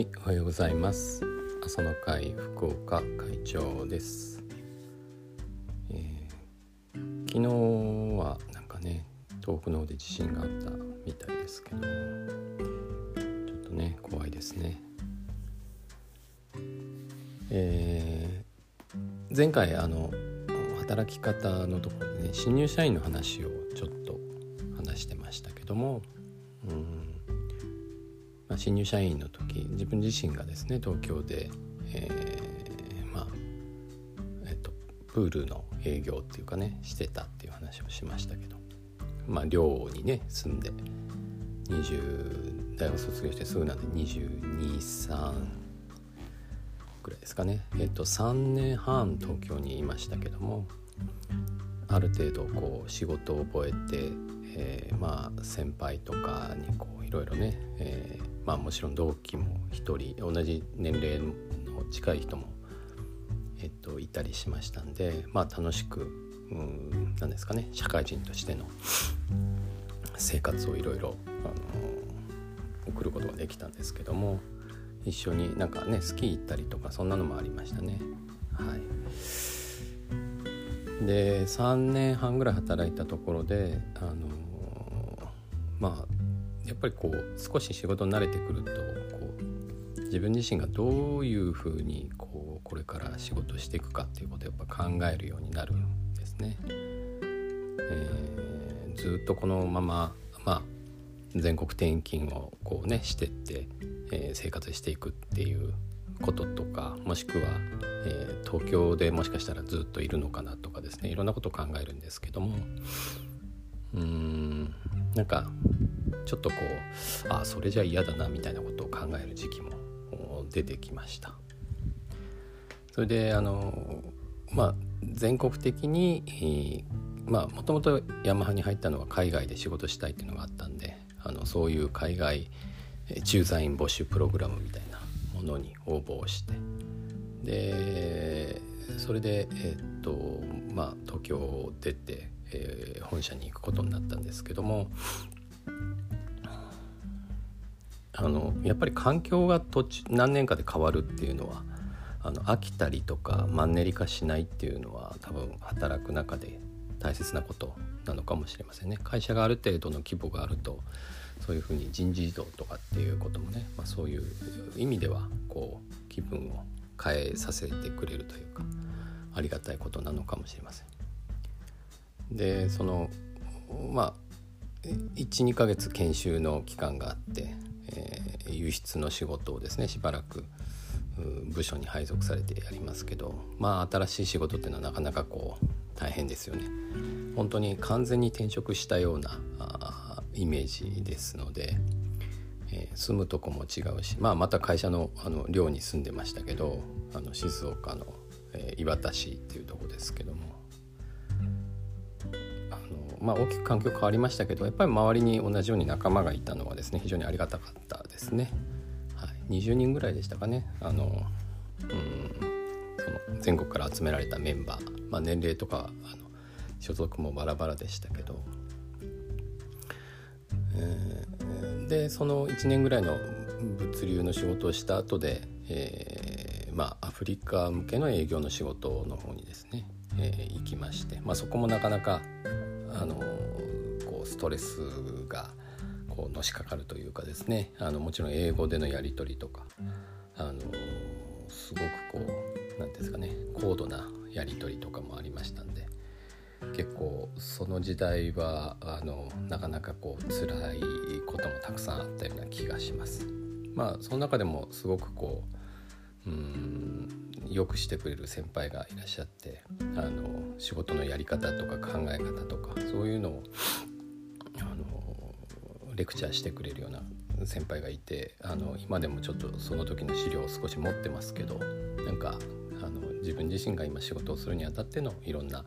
はいおはようございます。朝の会福岡会長です、えー、昨日はなんかね遠くの方で地震があったみたいですけどちょっとね怖いですね。えー、前回あの働き方のところでね新入社員の話をちょっと話してましたけどもうん。まあ、新入社員の時自分自身がですね東京で、えー、まあえっとプールの営業っていうかねしてたっていう話をしましたけどまあ寮にね住んで20大学卒業してすぐなんで223ぐらいですかね。えっと3年半東京にいましたけどもある程度こう仕事を覚えて、えー、まあ先輩とかにこういろいろね、えまあもちろん同期も1人同じ年齢の近い人も、えっと、いたりしましたんでまあ楽しくうん何ですかね社会人としての生活をいろいろ送ることができたんですけども一緒になんかねスキー行ったりとかそんなのもありましたね。はい、で3年半ぐらい働いたところであのまあやっぱりこう少し仕事に慣れてくるとこう自分自身がどういうふうにこうこれから仕事していくかっていうことをやっぱ考えるようになるんですね。えー、ずっとこのまま、まあ、全国転勤をこうねしてって、えー、生活していくっていうこととかもしくは、えー、東京でもしかしたらずっといるのかなとかですねいろんなことを考えるんですけどもうーんなんかちょっとこうあそれじゃ嫌だなみたいなことを考える時期も出てきました。それであのまあ全国的にまあもともとヤマハに入ったのは海外で仕事したいっていうのがあったんであのそういう海外駐在員募集プログラムみたいなものに応募をしてでそれでえっとまあ東京を出て、えー、本社に行くことになったんですけどもあのやっぱり環境が途中何年かで変わるっていうのはあの飽きたりとかマンネリ化しないっていうのは多分働く中で大切なことなのかもしれませんね。会社がある程度の規模があるとそういうふうに人事異動とかっていうこともね、まあ、そういう意味ではこう気分を変えさせてくれるというかありがたいことなのかもしれません。でそのまあ12ヶ月研修の期間があってえー、輸出の仕事をですねしばらく部署に配属されてやりますけどまあ新しい仕事っていうのはなかなかこう大変ですよね。本当に完全に転職したようなイメージですので、えー、住むとこも違うし、まあ、また会社のあの寮に住んでましたけどあの静岡の、えー、磐田市っていうとこですけどもまあ、大きく環境変わりましたけどやっぱり周りに同じように仲間がいたのはですね非常にありがたかったですね。はい、20人ぐらいでしたかね。あの、うん、その全国から集められたメンバー、まあ、年齢とかあの所属もバラバラでしたけど、えー、でその1年ぐらいの物流の仕事をした後で、えー、まあ、アフリカ向けの営業の仕事の方にですね、えー、行きまして、まあ、そこもなかなかあのこうストレスがこうのしかかるというかですねあのもちろん英語でのやり取りとかあのすごくこう何ですかね高度なやり取りとかもありましたんで結構その時代はあのなかなかこう辛いこともたくさんあったような気がします。まあその中でもすごくこううんよくしてくれる先輩がいらっしゃってあの仕事のやり方とか考え方とかそういうのをあのレクチャーしてくれるような先輩がいてあの今でもちょっとその時の資料を少し持ってますけどなんかあの自分自身が今仕事をするにあたってのいろんな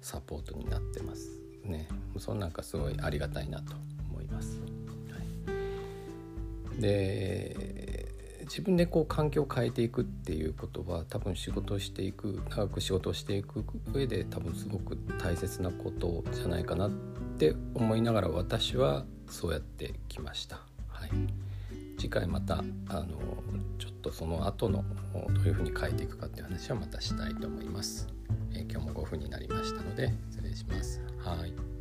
サポートになってますね。そんなんかすごいありがたいなと思います。はい、で自分でこう環境を変えていくっていうことは多分仕事をしていく長く仕事をしていく上で多分すごく大切なことじゃないかなって思いながら私はそうやってきました。はい、次回またあのちょっとその後のどういうふうに変えていくかっていう話はまたしたいと思います。え、今日も5分になりましたので失礼します。はい